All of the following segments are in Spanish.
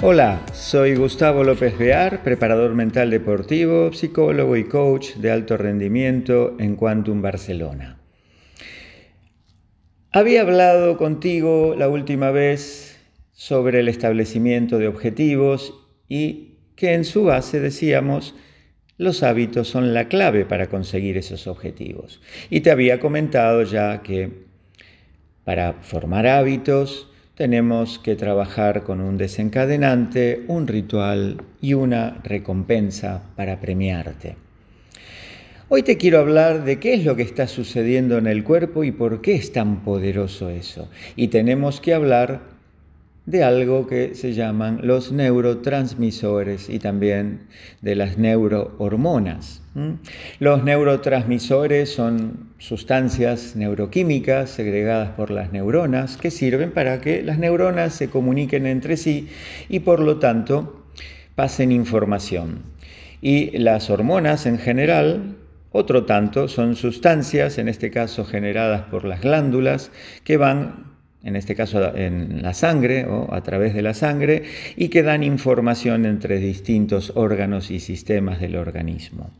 Hola, soy Gustavo López Bear, preparador mental deportivo, psicólogo y coach de alto rendimiento en Quantum Barcelona. Había hablado contigo la última vez sobre el establecimiento de objetivos y que en su base decíamos los hábitos son la clave para conseguir esos objetivos. Y te había comentado ya que para formar hábitos tenemos que trabajar con un desencadenante, un ritual y una recompensa para premiarte. Hoy te quiero hablar de qué es lo que está sucediendo en el cuerpo y por qué es tan poderoso eso. Y tenemos que hablar de algo que se llaman los neurotransmisores y también de las neurohormonas. Los neurotransmisores son sustancias neuroquímicas segregadas por las neuronas que sirven para que las neuronas se comuniquen entre sí y por lo tanto pasen información. Y las hormonas en general otro tanto son sustancias, en este caso generadas por las glándulas, que van en este caso en la sangre o a través de la sangre, y que dan información entre distintos órganos y sistemas del organismo.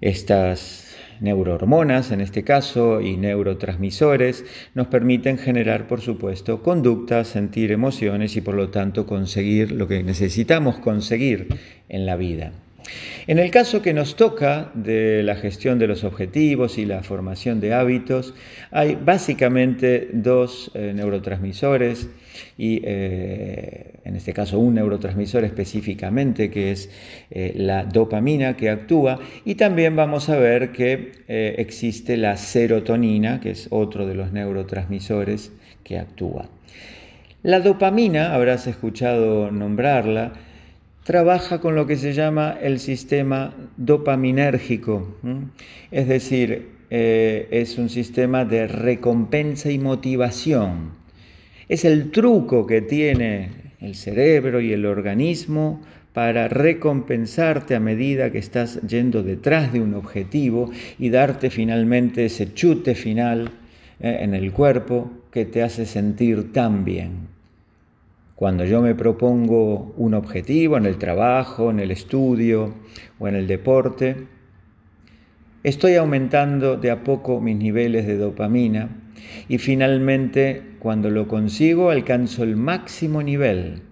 Estas neurohormonas, en este caso, y neurotransmisores, nos permiten generar, por supuesto, conductas, sentir emociones y, por lo tanto, conseguir lo que necesitamos conseguir en la vida. En el caso que nos toca de la gestión de los objetivos y la formación de hábitos, hay básicamente dos eh, neurotransmisores y eh, en este caso un neurotransmisor específicamente que es eh, la dopamina que actúa y también vamos a ver que existe la serotonina que es otro de los neurotransmisores que actúa. La dopamina, habrás escuchado nombrarla, trabaja con lo que se llama el sistema dopaminérgico, es decir, eh, es un sistema de recompensa y motivación. Es el truco que tiene el cerebro y el organismo para recompensarte a medida que estás yendo detrás de un objetivo y darte finalmente ese chute final eh, en el cuerpo que te hace sentir tan bien. Cuando yo me propongo un objetivo en el trabajo, en el estudio o en el deporte, estoy aumentando de a poco mis niveles de dopamina y finalmente cuando lo consigo alcanzo el máximo nivel.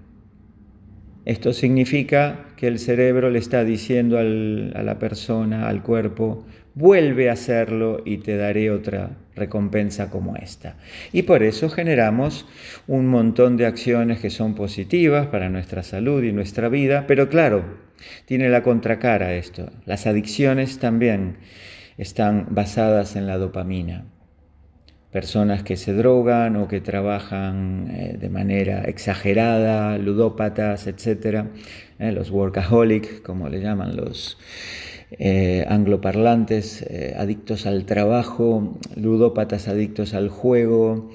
Esto significa que el cerebro le está diciendo a la persona, al cuerpo, vuelve a hacerlo y te daré otra recompensa como esta. Y por eso generamos un montón de acciones que son positivas para nuestra salud y nuestra vida, pero claro, tiene la contracara esto. Las adicciones también están basadas en la dopamina. Personas que se drogan o que trabajan eh, de manera exagerada, ludópatas, etc. Eh, los workaholic, como le llaman los eh, angloparlantes, eh, adictos al trabajo, ludópatas adictos al juego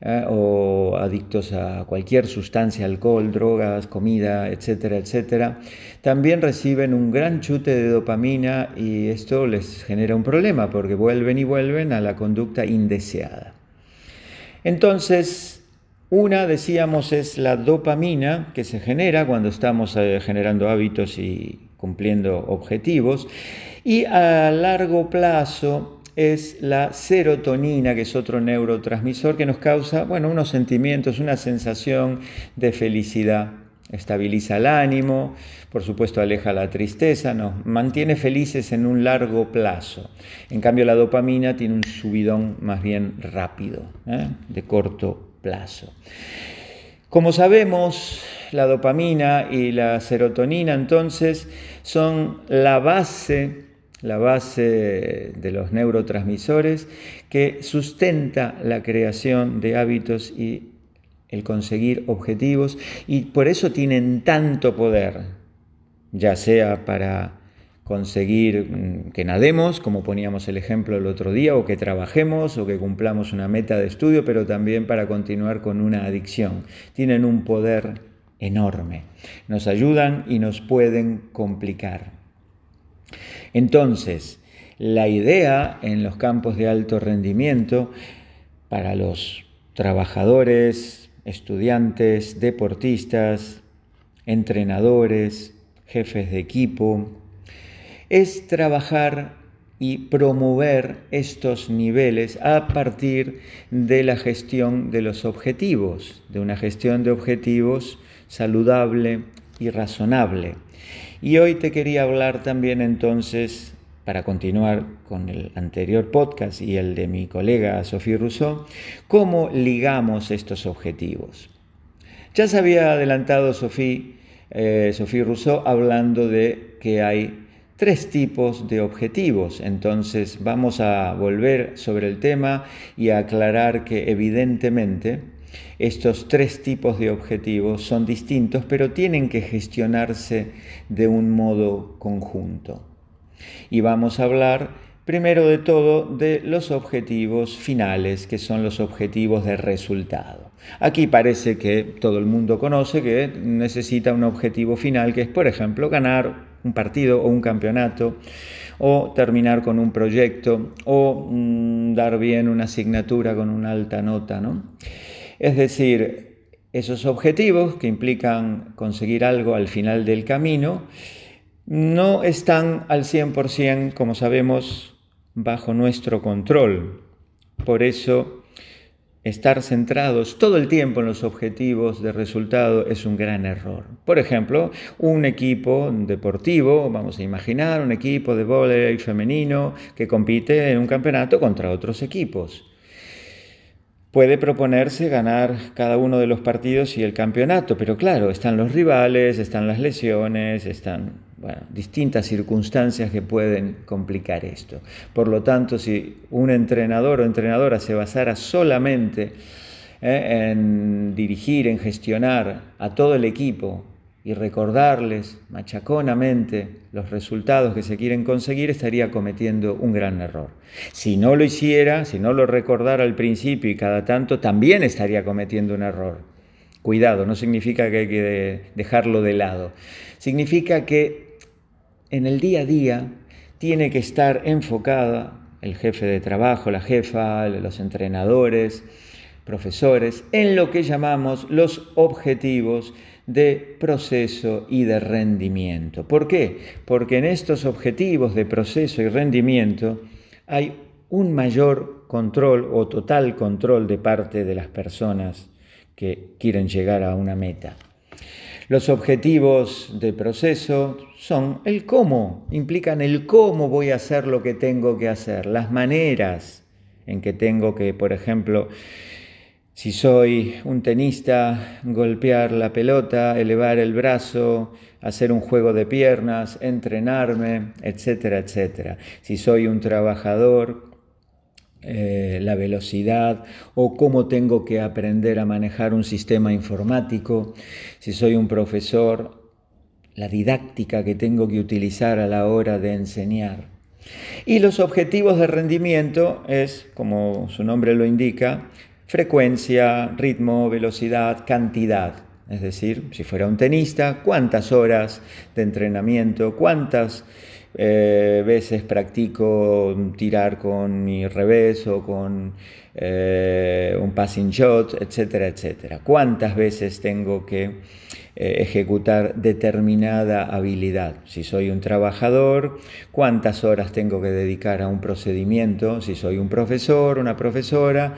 eh, o adictos a cualquier sustancia, alcohol, drogas, comida, etcétera, etcétera, también reciben un gran chute de dopamina y esto les genera un problema porque vuelven y vuelven a la conducta indeseada. Entonces, una, decíamos, es la dopamina que se genera cuando estamos generando hábitos y cumpliendo objetivos. Y a largo plazo es la serotonina, que es otro neurotransmisor que nos causa, bueno, unos sentimientos, una sensación de felicidad. Estabiliza el ánimo, por supuesto aleja la tristeza, nos mantiene felices en un largo plazo. En cambio la dopamina tiene un subidón más bien rápido, ¿eh? de corto plazo. Como sabemos, la dopamina y la serotonina entonces son la base, la base de los neurotransmisores que sustenta la creación de hábitos y el conseguir objetivos y por eso tienen tanto poder, ya sea para conseguir mm, que nademos, como poníamos el ejemplo el otro día, o que trabajemos, o que cumplamos una meta de estudio, pero también para continuar con una adicción. Tienen un poder enorme. Nos ayudan y nos pueden complicar. Entonces, la idea en los campos de alto rendimiento para los trabajadores, estudiantes, deportistas, entrenadores, jefes de equipo, es trabajar y promover estos niveles a partir de la gestión de los objetivos, de una gestión de objetivos saludable y razonable. Y hoy te quería hablar también entonces, para continuar con el anterior podcast y el de mi colega Sophie Rousseau, cómo ligamos estos objetivos. Ya se había adelantado Sophie, eh, Rousseau hablando de que hay tres tipos de objetivos. Entonces vamos a volver sobre el tema y a aclarar que evidentemente estos tres tipos de objetivos son distintos, pero tienen que gestionarse de un modo conjunto. Y vamos a hablar primero de todo de los objetivos finales, que son los objetivos de resultado. Aquí parece que todo el mundo conoce que necesita un objetivo final, que es, por ejemplo, ganar un partido o un campeonato, o terminar con un proyecto, o mm, dar bien una asignatura con una alta nota. ¿no? Es decir, esos objetivos que implican conseguir algo al final del camino, no están al 100%, como sabemos, bajo nuestro control. Por eso Estar centrados todo el tiempo en los objetivos de resultado es un gran error. Por ejemplo, un equipo deportivo, vamos a imaginar un equipo de voleibol femenino que compite en un campeonato contra otros equipos. Puede proponerse ganar cada uno de los partidos y el campeonato, pero claro, están los rivales, están las lesiones, están distintas circunstancias que pueden complicar esto. Por lo tanto, si un entrenador o entrenadora se basara solamente eh, en dirigir, en gestionar a todo el equipo y recordarles machaconamente los resultados que se quieren conseguir, estaría cometiendo un gran error. Si no lo hiciera, si no lo recordara al principio y cada tanto, también estaría cometiendo un error. Cuidado, no significa que hay que dejarlo de lado. Significa que en el día a día tiene que estar enfocada el jefe de trabajo, la jefa, los entrenadores, profesores, en lo que llamamos los objetivos de proceso y de rendimiento. ¿Por qué? Porque en estos objetivos de proceso y rendimiento hay un mayor control o total control de parte de las personas que quieren llegar a una meta. Los objetivos de proceso son el cómo, implican el cómo voy a hacer lo que tengo que hacer, las maneras en que tengo que, por ejemplo, si soy un tenista, golpear la pelota, elevar el brazo, hacer un juego de piernas, entrenarme, etcétera, etcétera. Si soy un trabajador, eh, la velocidad o cómo tengo que aprender a manejar un sistema informático. Si soy un profesor, la didáctica que tengo que utilizar a la hora de enseñar. Y los objetivos de rendimiento es, como su nombre lo indica, frecuencia, ritmo, velocidad, cantidad. Es decir, si fuera un tenista, cuántas horas de entrenamiento, cuántas eh, veces practico tirar con mi revés o con eh, un passing shot, etcétera, etcétera. Cuántas veces tengo que eh, ejecutar determinada habilidad. Si soy un trabajador, cuántas horas tengo que dedicar a un procedimiento. Si soy un profesor, una profesora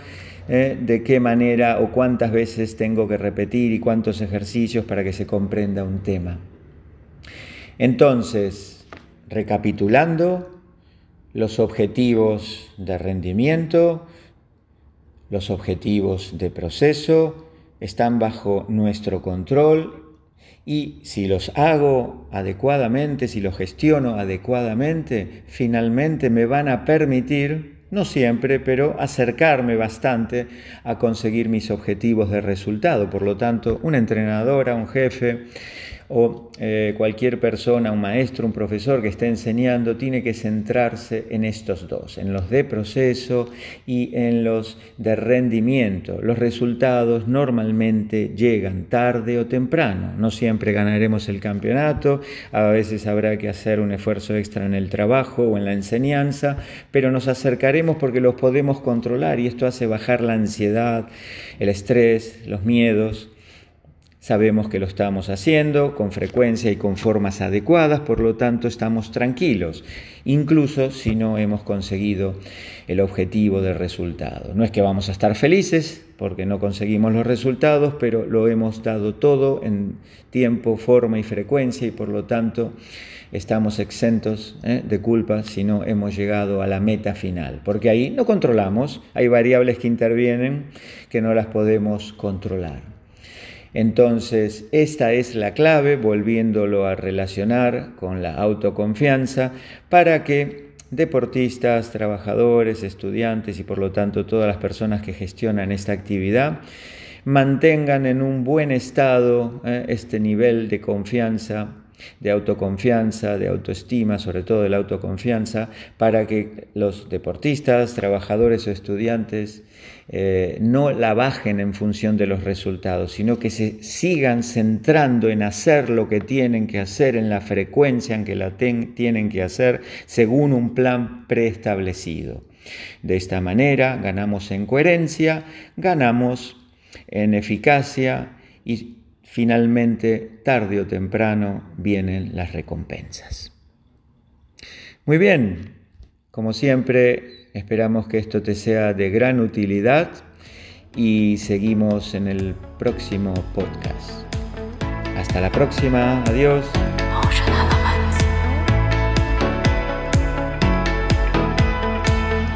¿eh? de qué manera o cuántas veces tengo que repetir y cuántos ejercicios para que se comprenda un tema. Entonces, recapitulando, los objetivos de rendimiento, los objetivos de proceso están bajo nuestro control y si los hago adecuadamente, si los gestiono adecuadamente, finalmente me van a permitir no siempre, pero acercarme bastante a conseguir mis objetivos de resultado. Por lo tanto, una entrenadora, un jefe, o eh, cualquier persona, un maestro, un profesor que esté enseñando, tiene que centrarse en estos dos, en los de proceso y en los de rendimiento. Los resultados normalmente llegan tarde o temprano. No siempre ganaremos el campeonato, a veces habrá que hacer un esfuerzo extra en el trabajo o en la enseñanza, pero nos acercaremos porque los podemos controlar y esto hace bajar la ansiedad, el estrés, los miedos Sabemos que lo estamos haciendo con frecuencia y con formas adecuadas, por lo tanto estamos tranquilos, incluso si no hemos conseguido el objetivo del resultado. No es que vamos a estar felices porque no conseguimos los resultados, pero lo hemos dado todo en tiempo, forma y frecuencia y por lo tanto estamos exentos ¿eh? de culpa si no hemos llegado a la meta final, porque ahí no controlamos, hay variables que intervienen que no las podemos controlar. Entonces, esta es la clave, volviéndolo a relacionar con la autoconfianza, para que deportistas, trabajadores, estudiantes y por lo tanto todas las personas que gestionan esta actividad mantengan en un buen estado eh, este nivel de confianza de autoconfianza, de autoestima, sobre todo de la autoconfianza, para que los deportistas, trabajadores o estudiantes eh, no la bajen en función de los resultados, sino que se sigan centrando en hacer lo que tienen que hacer, en la frecuencia en que la tienen que hacer, según un plan preestablecido. De esta manera ganamos en coherencia, ganamos en eficacia y finalmente, tarde o temprano, vienen las recompensas. Muy bien, como siempre, esperamos que esto te sea de gran utilidad y seguimos en el próximo podcast. Hasta la próxima, adiós.